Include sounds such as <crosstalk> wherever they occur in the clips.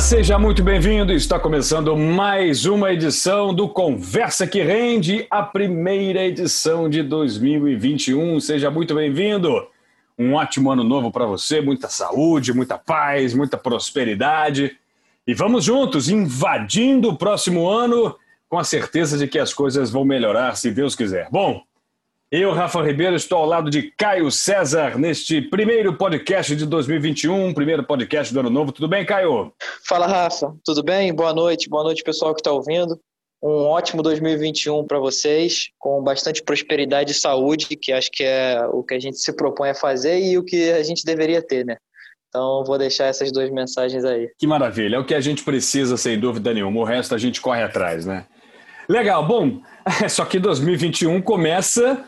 Seja muito bem-vindo. Está começando mais uma edição do Conversa que Rende, a primeira edição de 2021. Seja muito bem-vindo. Um ótimo ano novo para você, muita saúde, muita paz, muita prosperidade. E vamos juntos, invadindo o próximo ano com a certeza de que as coisas vão melhorar, se Deus quiser. Bom, eu, Rafa Ribeiro, estou ao lado de Caio César neste primeiro podcast de 2021, primeiro podcast do ano novo. Tudo bem, Caio? Fala, Rafa. Tudo bem? Boa noite. Boa noite, pessoal que está ouvindo. Um ótimo 2021 para vocês, com bastante prosperidade e saúde, que acho que é o que a gente se propõe a fazer e o que a gente deveria ter, né? Então, vou deixar essas duas mensagens aí. Que maravilha. É o que a gente precisa, sem dúvida nenhuma. O resto a gente corre atrás, né? Legal. Bom, <laughs> só que 2021 começa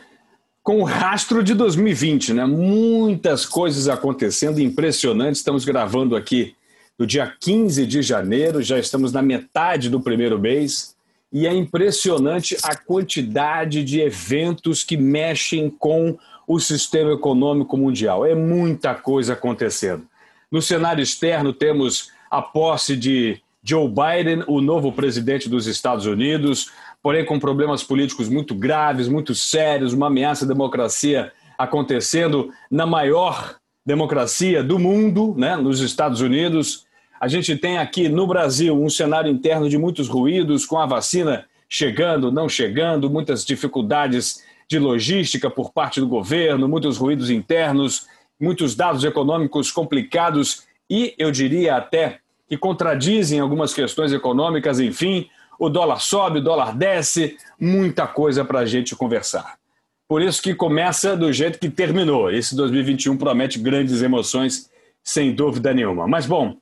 com o rastro de 2020, né? Muitas coisas acontecendo, impressionantes. Estamos gravando aqui no dia 15 de janeiro, já estamos na metade do primeiro mês, e é impressionante a quantidade de eventos que mexem com o sistema econômico mundial. É muita coisa acontecendo. No cenário externo, temos a posse de Joe Biden, o novo presidente dos Estados Unidos, porém com problemas políticos muito graves, muito sérios, uma ameaça à democracia acontecendo na maior democracia do mundo, né, nos Estados Unidos. A gente tem aqui no Brasil um cenário interno de muitos ruídos, com a vacina chegando, não chegando, muitas dificuldades de logística por parte do governo, muitos ruídos internos, muitos dados econômicos complicados e, eu diria até, que contradizem algumas questões econômicas, enfim, o dólar sobe, o dólar desce, muita coisa para a gente conversar. Por isso que começa do jeito que terminou. Esse 2021 promete grandes emoções, sem dúvida nenhuma. Mas, bom,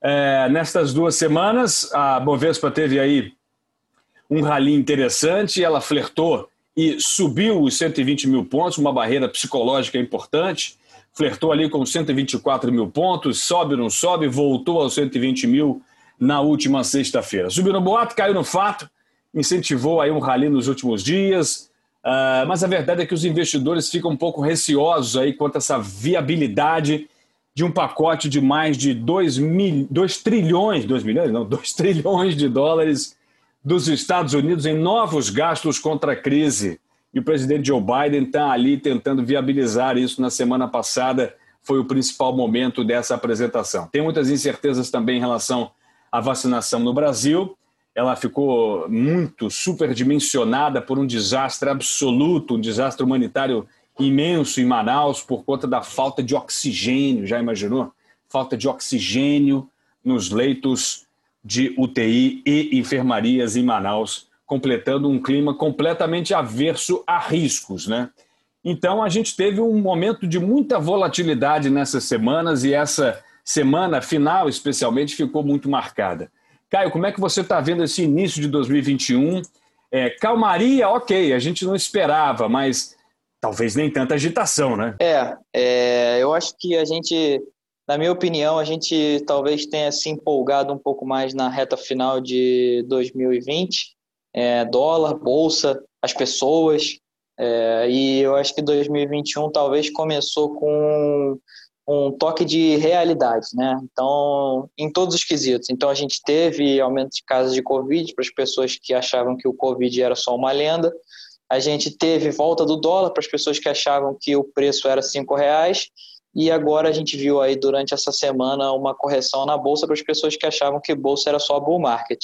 é, nestas duas semanas, a Bovespa teve aí um rally interessante, ela flertou e subiu os 120 mil pontos, uma barreira psicológica importante, flertou ali com 124 mil pontos, sobe ou não sobe, voltou aos 120 mil na última sexta-feira. Subiu no boato, caiu no fato, incentivou aí um rally nos últimos dias, uh, mas a verdade é que os investidores ficam um pouco receosos aí quanto a essa viabilidade de um pacote de mais de 2, mil, 2 trilhões, 2 milhões, não, 2 trilhões de dólares dos Estados Unidos em novos gastos contra a crise. E o presidente Joe Biden está ali tentando viabilizar isso na semana passada, foi o principal momento dessa apresentação. Tem muitas incertezas também em relação a vacinação no Brasil. Ela ficou muito superdimensionada por um desastre absoluto, um desastre humanitário imenso em Manaus por conta da falta de oxigênio. Já imaginou? Falta de oxigênio nos leitos de UTI e enfermarias em Manaus, completando um clima completamente averso a riscos, né? Então a gente teve um momento de muita volatilidade nessas semanas e essa semana final, especialmente, ficou muito marcada. Caio, como é que você está vendo esse início de 2021? É, calmaria, ok, a gente não esperava, mas talvez nem tanta agitação, né? É, é, eu acho que a gente, na minha opinião, a gente talvez tenha se empolgado um pouco mais na reta final de 2020. É, dólar, bolsa, as pessoas. É, e eu acho que 2021 talvez começou com um toque de realidade, né? Então, em todos os quesitos. Então, a gente teve aumento de casos de Covid para as pessoas que achavam que o Covid era só uma lenda. A gente teve volta do dólar para as pessoas que achavam que o preço era cinco reais. E agora a gente viu aí durante essa semana uma correção na bolsa para as pessoas que achavam que bolsa era só bull market.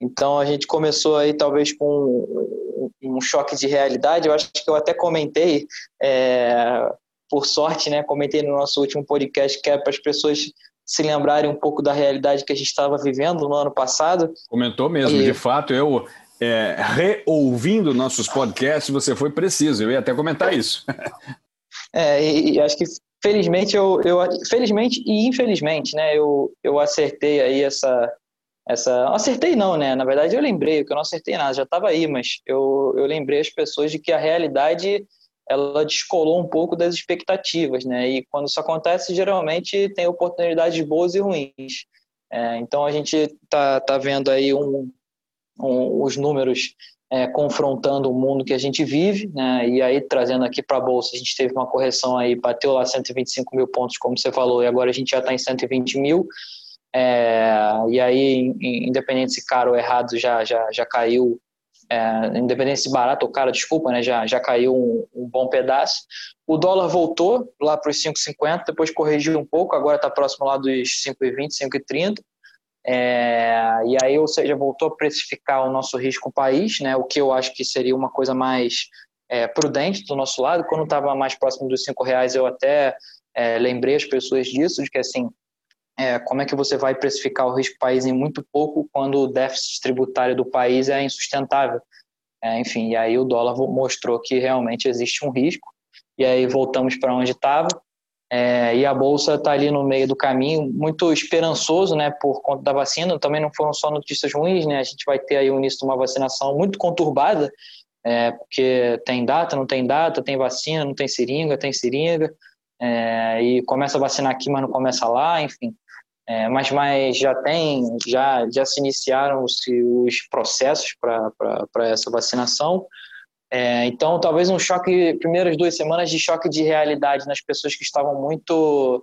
Então a gente começou aí talvez com um choque de realidade. Eu acho que eu até comentei é, por sorte, né, comentei no nosso último podcast que é para as pessoas se lembrarem um pouco da realidade que a gente estava vivendo no ano passado. Comentou mesmo, e... de fato, eu é, reouvindo nossos podcasts, você foi preciso, eu ia até comentar isso. <laughs> é, e, e, acho que felizmente eu, eu felizmente e infelizmente, né, eu, eu acertei aí essa essa acertei não, né? Na verdade eu lembrei que eu não acertei nada, já estava aí, mas eu, eu lembrei as pessoas de que a realidade ela descolou um pouco das expectativas, né? E quando isso acontece, geralmente tem oportunidades boas e ruins. É, então a gente tá, tá vendo aí um, um, os números é, confrontando o mundo que a gente vive, né? E aí trazendo aqui para a bolsa, a gente teve uma correção aí, bateu lá 125 mil pontos, como você falou, e agora a gente já está em 120 mil. É, e aí, independente se caro ou errado, já, já, já caiu, é, independente se barato ou caro, desculpa, né, já, já caiu um, um bom pedaço. O dólar voltou lá para os 5,50, depois corrigiu um pouco, agora está próximo lá dos 5,20, 5,30. É, e aí, ou seja, voltou a precificar o nosso risco país, né, o que eu acho que seria uma coisa mais é, prudente do nosso lado. Quando estava mais próximo dos cinco reais, eu até é, lembrei as pessoas disso, de que assim, é, como é que você vai precificar o risco país em muito pouco quando o déficit tributário do país é insustentável? É, enfim, e aí o dólar mostrou que realmente existe um risco, e aí voltamos para onde estava, é, e a bolsa está ali no meio do caminho, muito esperançoso, né, por conta da vacina. Também não foram só notícias ruins, né? A gente vai ter aí o início de uma vacinação muito conturbada, é, porque tem data, não tem data, tem vacina, não tem seringa, tem seringa, é, e começa a vacinar aqui, mas não começa lá, enfim. É, mas, mas já tem, já, já se iniciaram os, os processos para essa vacinação. É, então, talvez um choque, primeiras duas semanas de choque de realidade nas pessoas que estavam muito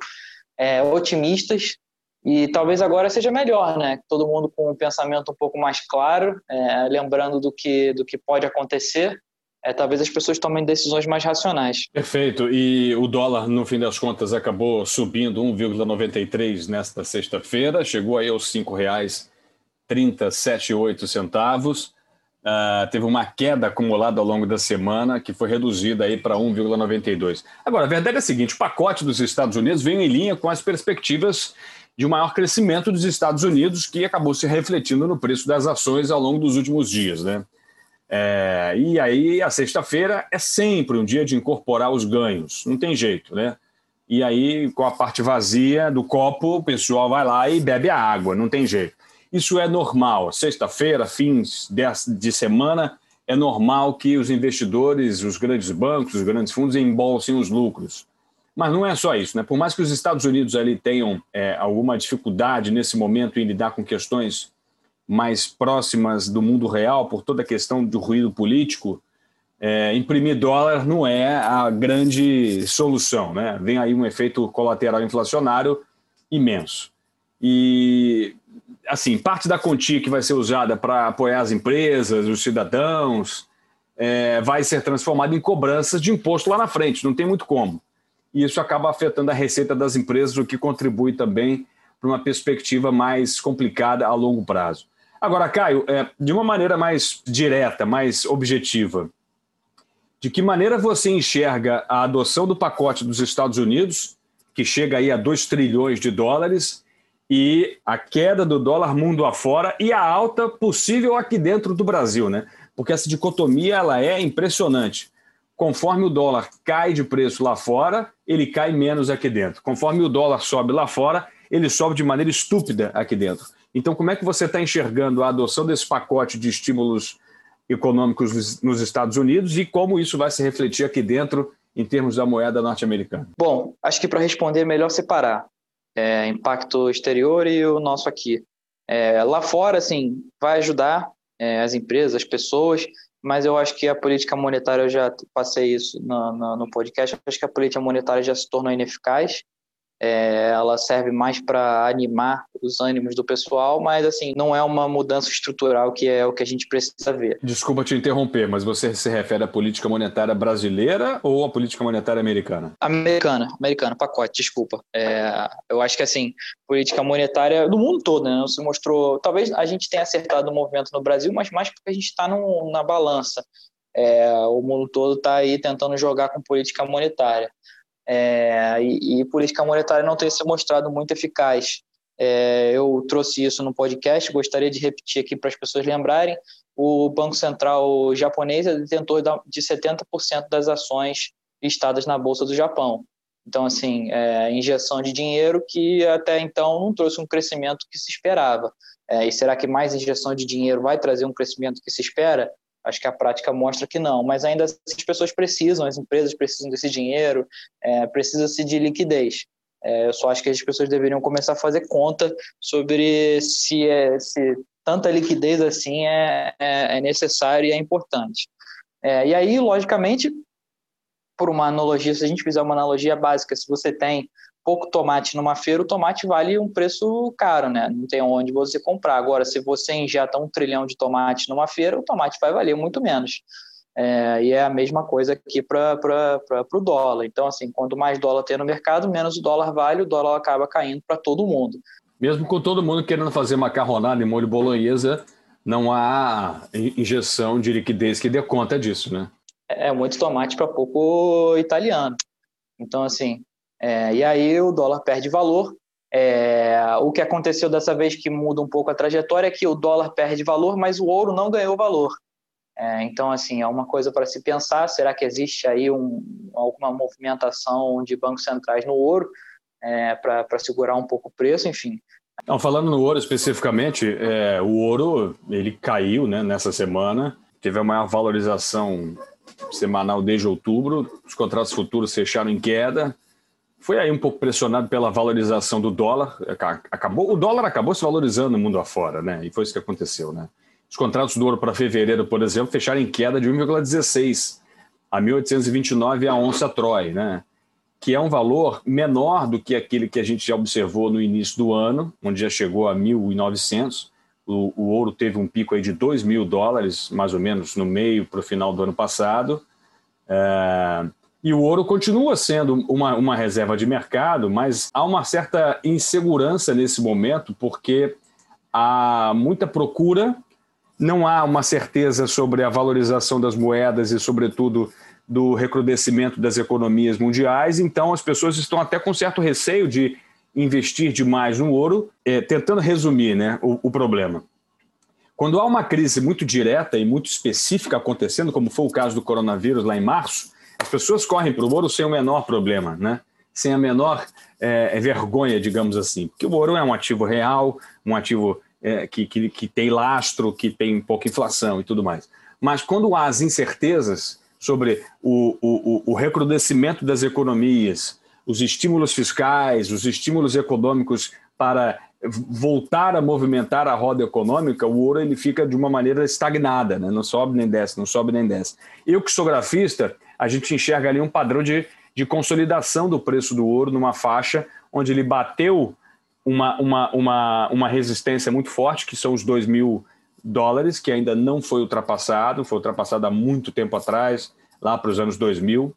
é, otimistas, e talvez agora seja melhor, né? Todo mundo com um pensamento um pouco mais claro, é, lembrando do que, do que pode acontecer. É, talvez as pessoas tomem decisões mais racionais. Perfeito. E o dólar, no fim das contas, acabou subindo 1,93 nesta sexta-feira, chegou aí aos R$ 5,378 centavos. Uh, teve uma queda acumulada ao longo da semana que foi reduzida aí para 1,92. Agora, a verdade é a seguinte: o pacote dos Estados Unidos vem em linha com as perspectivas de um maior crescimento dos Estados Unidos, que acabou se refletindo no preço das ações ao longo dos últimos dias. Né? É, e aí, a sexta-feira é sempre um dia de incorporar os ganhos, não tem jeito. Né? E aí, com a parte vazia do copo, o pessoal vai lá e bebe a água, não tem jeito. Isso é normal. Sexta-feira, fins de semana, é normal que os investidores, os grandes bancos, os grandes fundos embolsem os lucros. Mas não é só isso, né? Por mais que os Estados Unidos ali tenham é, alguma dificuldade nesse momento em lidar com questões mais próximas do mundo real, por toda a questão do ruído político, é, imprimir dólar não é a grande solução, né? Vem aí um efeito colateral inflacionário imenso. E assim, parte da quantia que vai ser usada para apoiar as empresas, os cidadãos, é, vai ser transformada em cobranças de imposto lá na frente, não tem muito como. E isso acaba afetando a receita das empresas, o que contribui também para uma perspectiva mais complicada a longo prazo. Agora, Caio, é, de uma maneira mais direta, mais objetiva, de que maneira você enxerga a adoção do pacote dos Estados Unidos, que chega aí a 2 trilhões de dólares, e a queda do dólar mundo afora e a alta possível aqui dentro do Brasil, né? Porque essa dicotomia ela é impressionante. Conforme o dólar cai de preço lá fora, ele cai menos aqui dentro. Conforme o dólar sobe lá fora, ele sobe de maneira estúpida aqui dentro. Então, como é que você está enxergando a adoção desse pacote de estímulos econômicos nos Estados Unidos e como isso vai se refletir aqui dentro em termos da moeda norte-americana? Bom, acho que para responder é melhor separar é, impacto exterior e o nosso aqui. É, lá fora, assim, vai ajudar é, as empresas, as pessoas, mas eu acho que a política monetária, eu já passei isso no, no, no podcast, acho que a política monetária já se tornou ineficaz é, ela serve mais para animar os ânimos do pessoal, mas assim, não é uma mudança estrutural que é o que a gente precisa ver. Desculpa te interromper, mas você se refere à política monetária brasileira ou à política monetária americana? Americana, americana, pacote, desculpa. É, eu acho que assim, política monetária do mundo todo, né? Não se mostrou. Talvez a gente tenha acertado o movimento no Brasil, mas mais porque a gente está na balança. É, o mundo todo está aí tentando jogar com política monetária é, e, e, política monetária não tem se mostrado muito eficaz. É, eu trouxe isso no podcast, gostaria de repetir aqui para as pessoas lembrarem. O Banco Central japonês é detentor de 70% das ações listadas na Bolsa do Japão. Então, assim, é, injeção de dinheiro que até então não trouxe um crescimento que se esperava. É, e será que mais injeção de dinheiro vai trazer um crescimento que se espera? Acho que a prática mostra que não, mas ainda assim as pessoas precisam, as empresas precisam desse dinheiro, é, precisa-se de liquidez. É, eu só acho que as pessoas deveriam começar a fazer conta sobre se, é, se tanta liquidez assim é, é, é necessário e é importante. É, e aí, logicamente, por uma analogia, se a gente fizer uma analogia básica, se você tem pouco tomate numa feira, o tomate vale um preço caro, né? Não tem onde você comprar. Agora, se você injeta um trilhão de tomate numa feira, o tomate vai valer muito menos. É, e é a mesma coisa aqui para o dólar. Então, assim, quanto mais dólar tem no mercado, menos o dólar vale, o dólar acaba caindo para todo mundo. Mesmo com todo mundo querendo fazer macarronada e molho bolonhesa, não há injeção de liquidez que dê conta disso, né? É, é muito tomate para pouco italiano. Então, assim, é, e aí o dólar perde valor. É, o que aconteceu dessa vez que muda um pouco a trajetória é que o dólar perde valor, mas o ouro não ganhou valor. É, então, assim, é uma coisa para se pensar. Será que existe aí um, alguma movimentação de bancos centrais no ouro é, para segurar um pouco o preço? Enfim. Não, falando no ouro especificamente, é, o ouro ele caiu né, nessa semana, teve a maior valorização semanal desde outubro, os contratos futuros fecharam em queda, foi aí um pouco pressionado pela valorização do dólar. Acabou, o dólar acabou se valorizando no mundo afora, né? E foi isso que aconteceu, né? Os contratos do ouro para fevereiro, por exemplo, fecharam em queda de 1,16 a 1.829 a onça Troy, né? Que é um valor menor do que aquele que a gente já observou no início do ano, onde já chegou a 1.900. O, o ouro teve um pico aí de 2 mil dólares, mais ou menos, no meio para o final do ano passado. É, e o ouro continua sendo uma, uma reserva de mercado, mas há uma certa insegurança nesse momento, porque há muita procura, não há uma certeza sobre a valorização das moedas e, sobretudo, do recrudescimento das economias mundiais, então as pessoas estão até com certo receio de investir demais no ouro, é, tentando resumir né, o, o problema. Quando há uma crise muito direta e muito específica acontecendo, como foi o caso do coronavírus lá em março, as pessoas correm para o ouro sem o menor problema, né? sem a menor é, é, vergonha, digamos assim. Porque o ouro é um ativo real, um ativo é, que, que, que tem lastro, que tem pouca inflação e tudo mais. Mas quando há as incertezas sobre o, o, o recrudescimento das economias, os estímulos fiscais, os estímulos econômicos para voltar a movimentar a roda econômica, o ouro ele fica de uma maneira estagnada, né? não sobe nem desce, não sobe nem desce. Eu que sou grafista, a gente enxerga ali um padrão de, de consolidação do preço do ouro numa faixa onde ele bateu uma, uma, uma, uma resistência muito forte, que são os 2 mil dólares, que ainda não foi ultrapassado, foi ultrapassado há muito tempo atrás, lá para os anos 2000.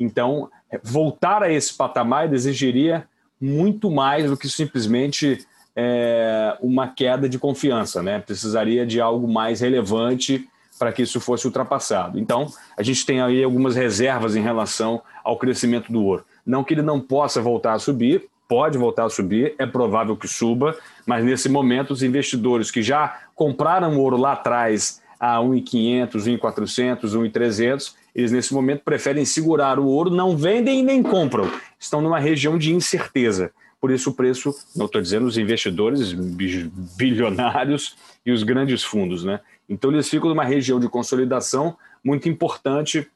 Então, voltar a esse patamar exigiria muito mais do que simplesmente é, uma queda de confiança, né? Precisaria de algo mais relevante para que isso fosse ultrapassado. Então, a gente tem aí algumas reservas em relação ao crescimento do ouro. Não que ele não possa voltar a subir, pode voltar a subir, é provável que suba, mas nesse momento os investidores que já compraram ouro lá atrás a 1.500, 1.400, 1.300, eles nesse momento preferem segurar o ouro, não vendem nem compram. Estão numa região de incerteza. Por isso o preço, não estou dizendo os investidores bilionários e os grandes fundos, né? Então, eles ficam numa região de consolidação muito importante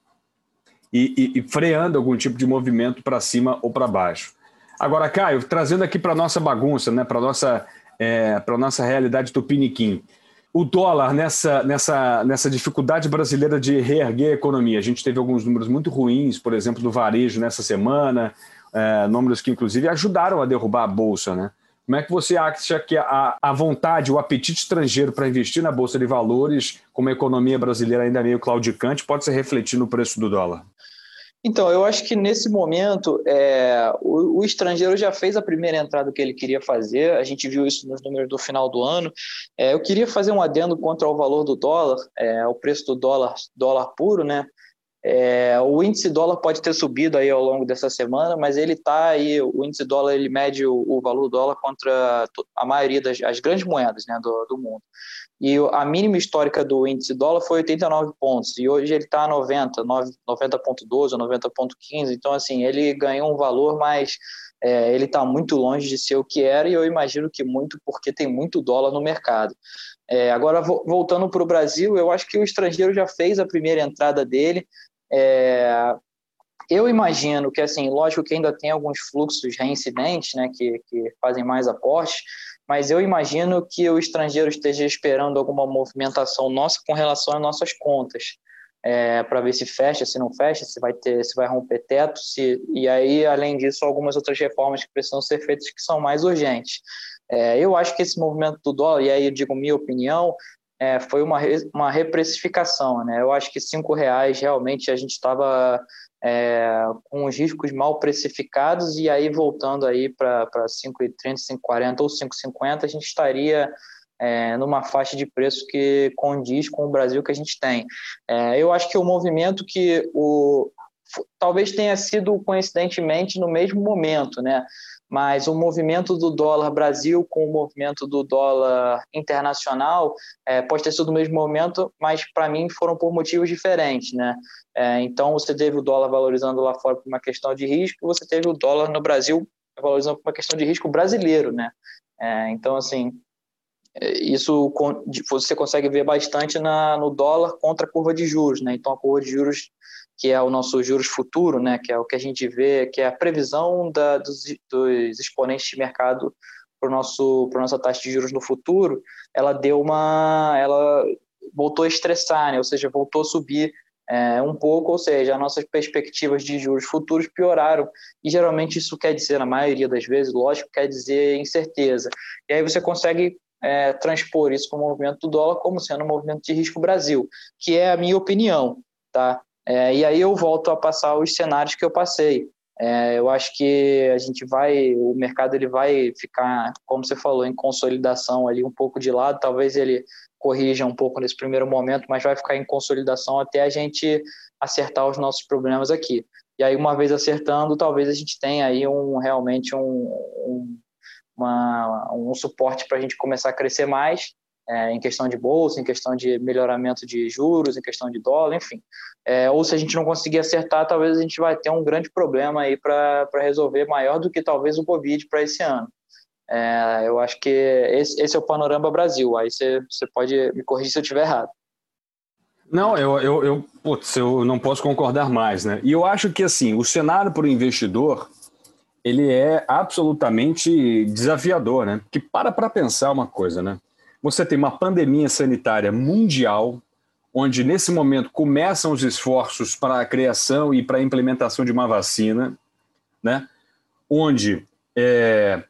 e, e, e freando algum tipo de movimento para cima ou para baixo. Agora, Caio, trazendo aqui para a nossa bagunça, né, para a nossa, é, nossa realidade do Piniquim. O dólar nessa, nessa, nessa dificuldade brasileira de reerguer a economia. A gente teve alguns números muito ruins, por exemplo, do varejo nessa semana, é, números que, inclusive, ajudaram a derrubar a bolsa. Né? Como é que você acha que a, a vontade, o apetite estrangeiro para investir na Bolsa de Valores, como a economia brasileira ainda meio claudicante, pode se refletir no preço do dólar? Então, eu acho que nesse momento é, o, o, estrangeiro já fez a primeira entrada que ele queria fazer, a gente viu isso nos números do final do ano. É, eu queria fazer um adendo contra o valor do dólar, é, o preço do dólar, dólar puro, né? É, o índice dólar pode ter subido aí ao longo dessa semana, mas ele está aí, o índice dólar ele mede o, o, valor do dólar contra a maioria das as grandes moedas né, do, do mundo. E a mínima histórica do índice dólar foi 89 pontos, e hoje ele está a 90, 90.12 ou 90.15, então assim, ele ganhou um valor, mas é, ele está muito longe de ser o que era, e eu imagino que muito porque tem muito dólar no mercado. É, agora, voltando para o Brasil, eu acho que o estrangeiro já fez a primeira entrada dele, é, eu imagino que, assim, lógico que ainda tem alguns fluxos reincidentes, né, que, que fazem mais aporte, mas eu imagino que o estrangeiro esteja esperando alguma movimentação nossa com relação às nossas contas. é, para ver se fecha, se não fecha, se vai ter, se vai romper teto, se e aí além disso algumas outras reformas que precisam ser feitas que são mais urgentes. É, eu acho que esse movimento do dólar, e aí eu digo minha opinião, é, foi uma, uma reprecificação. Né? Eu acho que cinco reais realmente a gente estava é, com os riscos mal precificados e aí voltando aí para 5,30, 5,40 ou 5,50 a gente estaria é, numa faixa de preço que condiz com o Brasil que a gente tem. É, eu acho que o movimento que o talvez tenha sido coincidentemente no mesmo momento, né? Mas o movimento do dólar Brasil com o movimento do dólar internacional é, pode ter sido no mesmo momento, mas para mim foram por motivos diferentes, né? É, então você teve o dólar valorizando lá fora por uma questão de risco, você teve o dólar no Brasil valorizando por uma questão de risco brasileiro, né? É, então assim isso você consegue ver bastante na, no dólar contra a curva de juros, né? Então a curva de juros que é o nosso juros futuro, né? Que é o que a gente vê, que é a previsão da, dos, dos exponentes de mercado para nosso para nossa taxa de juros no futuro, ela deu uma, ela voltou a estressar, né? Ou seja, voltou a subir é, um pouco, ou seja, as nossas perspectivas de juros futuros pioraram. E geralmente isso quer dizer, na maioria das vezes, lógico, quer dizer incerteza. E aí você consegue é, transpor isso para o movimento do dólar como sendo um movimento de risco Brasil, que é a minha opinião, tá? É, e aí eu volto a passar os cenários que eu passei. É, eu acho que a gente vai, o mercado ele vai ficar, como você falou, em consolidação ali um pouco de lado. Talvez ele corrija um pouco nesse primeiro momento, mas vai ficar em consolidação até a gente acertar os nossos problemas aqui. E aí uma vez acertando, talvez a gente tenha aí um realmente um, um uma, um suporte para a gente começar a crescer mais é, em questão de bolsa, em questão de melhoramento de juros, em questão de dólar, enfim. É, ou se a gente não conseguir acertar, talvez a gente vai ter um grande problema aí para resolver, maior do que talvez o Covid para esse ano. É, eu acho que esse, esse, é o panorama Brasil. Aí você, você pode me corrigir se eu estiver errado. Não, eu, eu, eu, putz, eu não posso concordar mais, né? E eu acho que assim, o cenário para o investidor ele é absolutamente desafiador, né? Que para para pensar uma coisa, né? Você tem uma pandemia sanitária mundial, onde nesse momento começam os esforços para a criação e para a implementação de uma vacina, né? Onde é,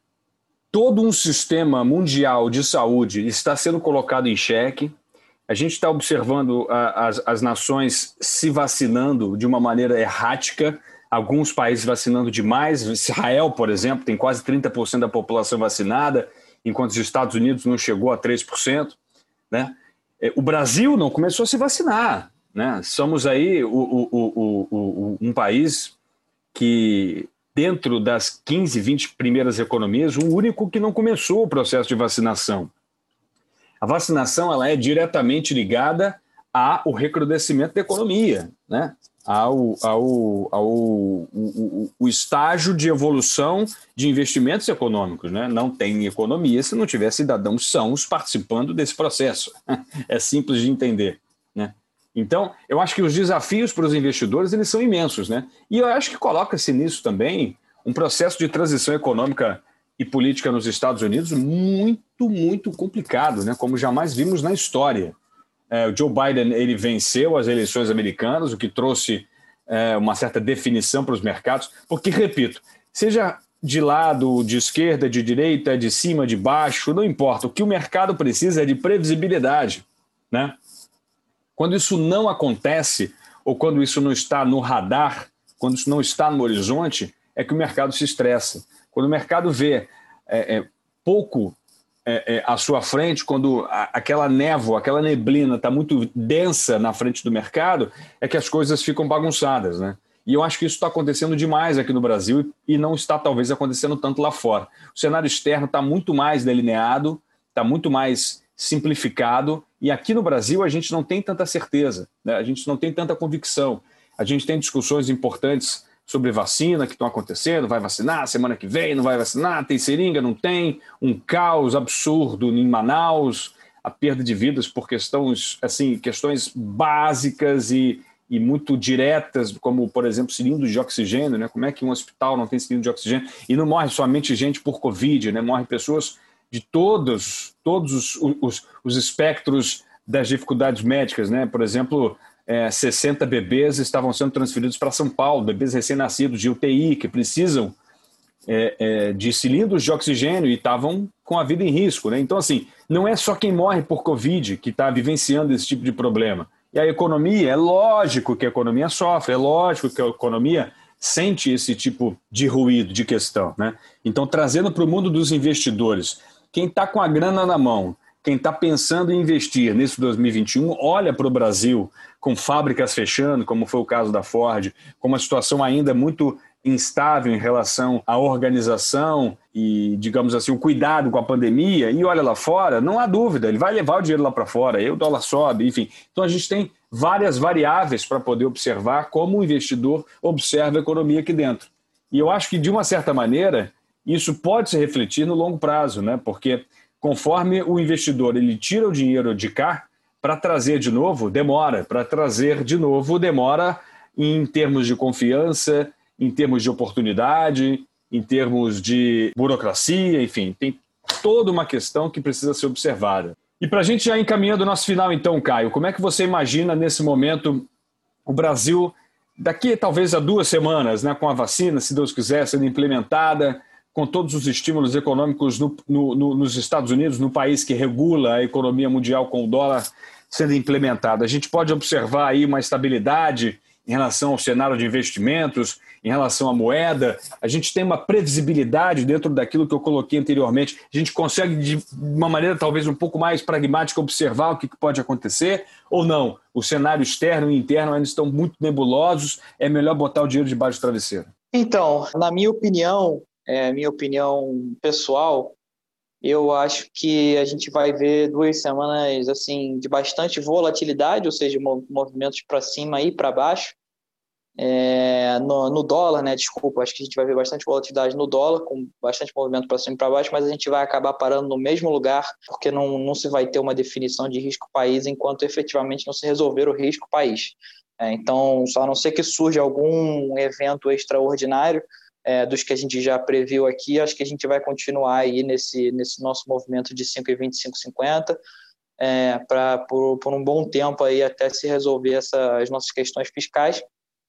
todo um sistema mundial de saúde está sendo colocado em xeque. A gente está observando a, as, as nações se vacinando de uma maneira errática, alguns países vacinando demais. Israel, por exemplo, tem quase 30% da população vacinada, enquanto os Estados Unidos não chegou a 3%. Né? É, o Brasil não começou a se vacinar. Né? Somos aí o, o, o, um país que, dentro das 15, 20 primeiras economias, o único que não começou o processo de vacinação. A vacinação ela é diretamente ligada ao recrudescimento da economia. Né? Ao, ao, ao o, o, o, estágio de evolução de investimentos econômicos. Né? Não tem economia se não tiver cidadãos sãos participando desse processo. <laughs> É simples de entender. Né? Então, eu acho que os desafios para os investidores eles são imensos. Né? E eu acho que coloca-se nisso também um processo de transição econômica e política nos Estados Unidos muito, muito complicado, né? como jamais vimos na história. É, o Joe Biden ele venceu as eleições americanas, o que trouxe é, uma certa definição para os mercados, porque, repito, seja de lado, de esquerda, de direita, de cima, de baixo, não importa. O que o mercado precisa é de previsibilidade. Né? Quando isso não acontece, ou quando isso não está no radar, quando isso não está no horizonte, é que o mercado se estressa. Quando o mercado vê é, é, pouco é, é, à sua frente, quando a, aquela névoa, aquela neblina está muito densa na frente do mercado, é que as coisas ficam bagunçadas, né? E eu acho que isso está acontecendo demais aqui no Brasil e não está talvez acontecendo tanto lá fora. O cenário externo está muito mais delineado, está muito mais simplificado e aqui no Brasil a gente não tem tanta certeza, né? a gente não tem tanta convicção. A gente tem discussões importantes sobre vacina que estão acontecendo, vai vacinar semana que vem, não vai vacinar, tem seringa, não tem, um caos absurdo em Manaus, a perda de vidas por questões, assim, questões básicas e, e muito diretas, como, por exemplo, cilindro de oxigênio, né? Como é que um hospital não tem cilindro de oxigênio? E não morre somente gente por Covid, né? Morre pessoas de todos, todos os, os, os espectros das dificuldades médicas, né? Por exemplo, é, 60 bebês estavam sendo transferidos para São Paulo, bebês recém-nascidos de UTI, que precisam é, é, de cilindros de oxigênio e estavam com a vida em risco. Né? Então, assim, não é só quem morre por Covid que está vivenciando esse tipo de problema. E a economia, é lógico que a economia sofre, é lógico que a economia sente esse tipo de ruído, de questão. Né? Então, trazendo para o mundo dos investidores, quem está com a grana na mão, quem está pensando em investir nesse 2021, olha para o Brasil com fábricas fechando, como foi o caso da Ford, com uma situação ainda muito instável em relação à organização e, digamos assim, o cuidado com a pandemia, e olha lá fora, não há dúvida, ele vai levar o dinheiro lá para fora, aí o dólar sobe, enfim. Então a gente tem várias variáveis para poder observar como o investidor observa a economia aqui dentro. E eu acho que, de uma certa maneira, isso pode se refletir no longo prazo, né? porque conforme o investidor ele tira o dinheiro de cá, para trazer de novo, demora. Para trazer de novo, demora em termos de confiança, em termos de oportunidade, em termos de burocracia, enfim, tem toda uma questão que precisa ser observada. E para a gente já encaminhando o nosso final, então, Caio, como é que você imagina nesse momento o Brasil, daqui talvez a duas semanas, né, com a vacina, se Deus quiser, sendo implementada, com todos os estímulos econômicos no, no, no, nos Estados Unidos, no país que regula a economia mundial com o dólar sendo implementado? A gente pode observar aí uma estabilidade em relação ao cenário de investimentos, em relação à moeda, a gente tem uma previsibilidade dentro daquilo que eu coloquei anteriormente. A gente consegue, de uma maneira talvez um pouco mais pragmática, observar o que pode acontecer ou não. O cenário externo e interno ainda estão muito nebulosos. É melhor botar o dinheiro debaixo do travesseiro. Então, na minha opinião, é, minha opinião pessoal, eu acho que a gente vai ver duas semanas assim de bastante volatilidade, ou seja, movimentos para cima e para baixo. É, no, no, dólar, né? Desculpa, acho que a gente vai ver bastante volatilidade no dólar, com bastante movimento para cima e para baixo, mas a gente vai acabar parando no mesmo lugar, porque não, não se vai ter uma definição de risco país enquanto efetivamente não se resolver o risco país. É, então, só a não ser que surja algum evento extraordinário é, dos que a gente já previu aqui, acho que a gente vai continuar aí nesse, nesse nosso movimento de 5,20, 5,50. É, por, por um bom tempo aí até se resolver essa, as nossas questões fiscais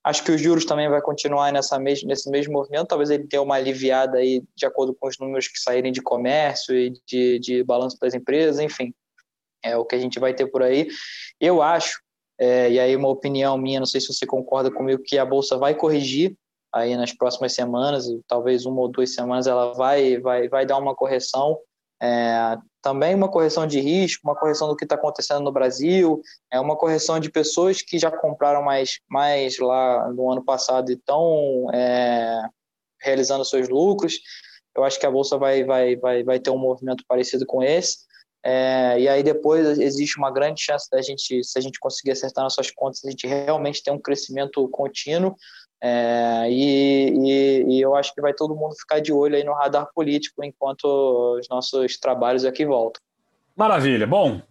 Acho que os juros também vai continuar nessa mes nesse mesmo movimento. Talvez ele tenha uma aliviada aí de acordo com os números que saírem de comércio e de, de balanço das empresas, enfim. É o que a gente vai ter por aí. Eu acho, é, e aí uma opinião minha, não sei se você concorda comigo, que a Bolsa vai corrigir aí nas próximas semanas, talvez uma ou duas semanas ela vai, vai, vai dar uma correção. É, também uma correção de risco, uma correção do que está acontecendo no Brasil, é uma correção de pessoas que já compraram mais, mais lá no ano passado e estão é, realizando seus lucros. Eu acho que a bolsa vai, vai, vai, vai ter um movimento parecido com esse. É, e aí depois existe uma grande chance da gente, se a gente conseguir acertar nossas contas, a gente realmente ter um crescimento contínuo é, e, e, e, eu acho que vai todo mundo ficar de olho aí no radar político enquanto os nossos trabalhos aqui voltam. Maravilha. Bom,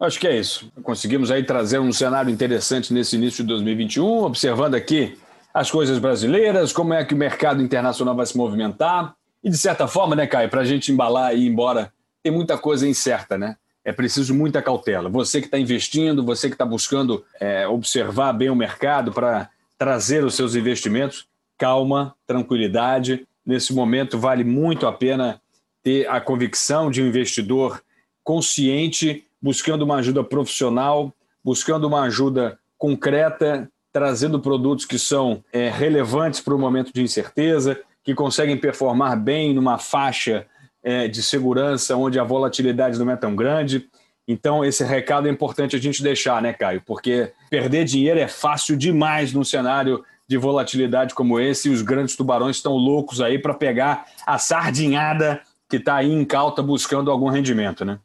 acho que é isso. Conseguimos aí trazer um cenário interessante nesse início de 2021, observando aqui as coisas brasileiras, como é que o mercado internacional vai se movimentar. E de certa forma, né, Caio, para a gente embalar e ir embora, tem muita coisa incerta, né? É preciso muita cautela. Você que está investindo, você que está buscando é, observar bem o mercado para trazer os seus investimentos. Calma, tranquilidade. Nesse momento, vale muito a pena ter a convicção de um investidor consciente, buscando uma ajuda profissional, buscando uma ajuda concreta, trazendo produtos que são é, relevantes para o momento de incerteza, que conseguem performar bem numa faixa é, de segurança onde a volatilidade não é tão grande. Então, esse recado é importante a gente deixar, né, Caio? Porque perder dinheiro é fácil demais num cenário de volatilidade como esse e os grandes tubarões estão loucos aí para pegar a sardinhada que está aí em calta buscando algum rendimento, né?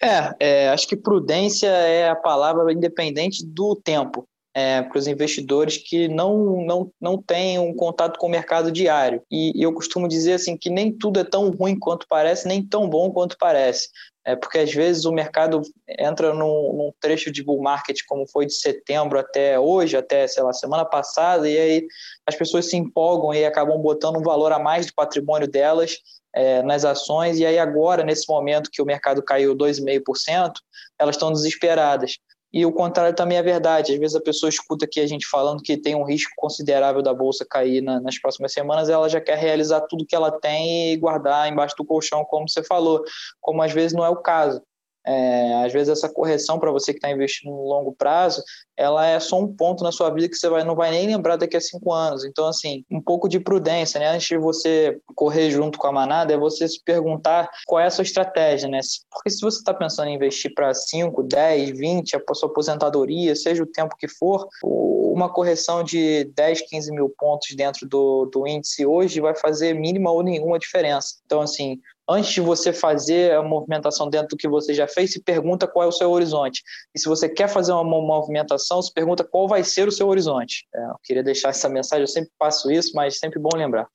É, é, acho que prudência é a palavra independente do tempo é, para os investidores que não, não, não têm um contato com o mercado diário. E, e, eu costumo dizer assim que nem tudo é tão ruim quanto parece, nem tão bom quanto parece. É porque às vezes o mercado entra num, num, trecho de bull market como foi de setembro até hoje, até sei lá, semana passada, e aí as pessoas se empolgam e acabam botando um valor a mais de patrimônio delas é, nas ações, e aí agora, nesse momento que o mercado caiu 2,5%, elas estão desesperadas. E o contrário também é verdade. Às vezes a pessoa escuta aqui a gente falando que tem um risco considerável da bolsa cair na, nas próximas semanas, ela já quer realizar tudo que ela tem e guardar embaixo do colchão, como você falou, como às vezes não é o caso. É, às vezes essa correção para você que está investindo no longo prazo, ela é só um ponto na sua vida que você vai, não vai nem lembrar daqui a cinco anos. Então, assim, um pouco de prudência, né? Antes de você correr junto com a manada, é você se perguntar qual é a sua estratégia, né? Porque se você está pensando em investir para 5, 10, 20, a sua aposentadoria, seja o tempo que for, uma correção de 10, 15 mil pontos dentro do, do índice hoje vai fazer mínima ou nenhuma diferença. Então, assim, antes de você fazer a movimentação dentro do que você já fez, se pergunta qual é o seu horizonte. E se você quer fazer uma movimentação, se pergunta qual vai ser o seu horizonte. É, eu queria deixar essa mensagem, eu sempre passo isso, mas sempre bom lembrar.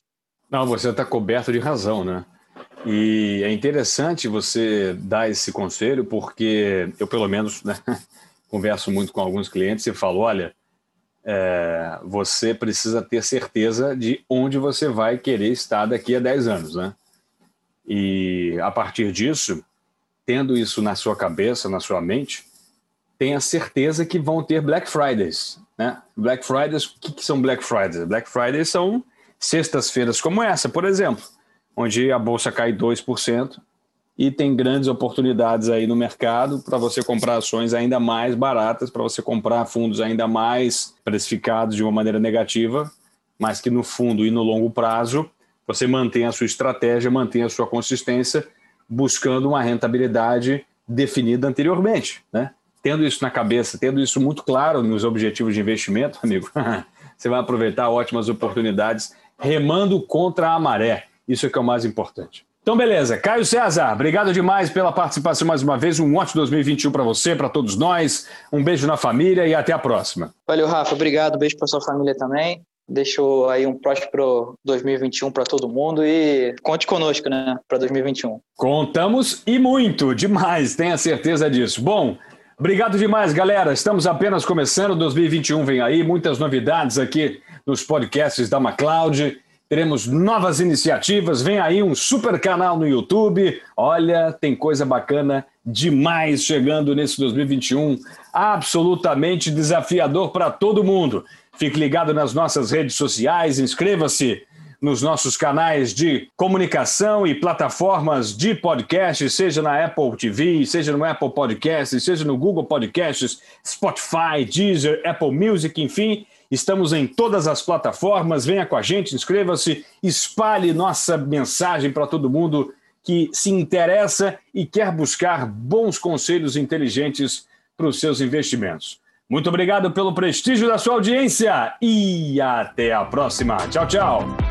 Não, você está coberto de razão, né? E é interessante você dar esse conselho, porque eu, pelo menos, né, <laughs> converso muito com alguns clientes e falo: olha, é, você precisa ter certeza de onde você vai querer estar daqui a 10 anos, né? E a partir disso, tendo isso na sua cabeça, na sua mente, tenha certeza que vão ter Black Fridays. Né? Black Fridays, o que, que são Black Fridays? Black Fridays são sextas-feiras como essa, por exemplo, onde a bolsa cai 2% e tem grandes oportunidades aí no mercado para você comprar ações ainda mais baratas, para você comprar fundos ainda mais precificados de uma maneira negativa, mas que no fundo e no longo prazo você mantém a sua estratégia, mantém a sua consistência, buscando uma rentabilidade definida anteriormente, né? Tendo isso na cabeça, tendo isso muito claro nos objetivos de investimento, <laughs> amigo, você vai aproveitar ótimas oportunidades remando contra a maré. Isso é que é o mais importante. Então, beleza. Caio César, obrigado demais pela participação mais uma vez. Um ótimo 2021 para você, para todos nós. Um beijo na família e até a próxima. Valeu, Rafa. Obrigado. Beijo para sua família também. Deixou aí um próspero 2021 para todo mundo e conte conosco, né, para 2021. Contamos e muito, demais, tenha certeza disso. Bom, obrigado demais, galera. Estamos apenas começando, 2021 vem aí, muitas novidades aqui nos podcasts da MacLeod. Teremos novas iniciativas, vem aí um super canal no YouTube. Olha, tem coisa bacana demais chegando nesse 2021, absolutamente desafiador para todo mundo. Fique ligado nas nossas redes sociais, inscreva-se nos nossos canais de comunicação e plataformas de podcast, seja na Apple TV, seja no Apple Podcasts, seja no Google Podcasts, Spotify, Deezer, Apple Music, enfim, estamos em todas as plataformas. Venha com a gente, inscreva-se, espalhe nossa mensagem para todo mundo que se interessa e quer buscar bons conselhos inteligentes para os seus investimentos. Muito obrigado pelo prestígio da sua audiência e até a próxima. Tchau, tchau.